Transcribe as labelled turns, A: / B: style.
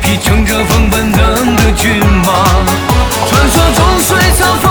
A: 匹乘着风奔腾的骏马，传说中水草丰。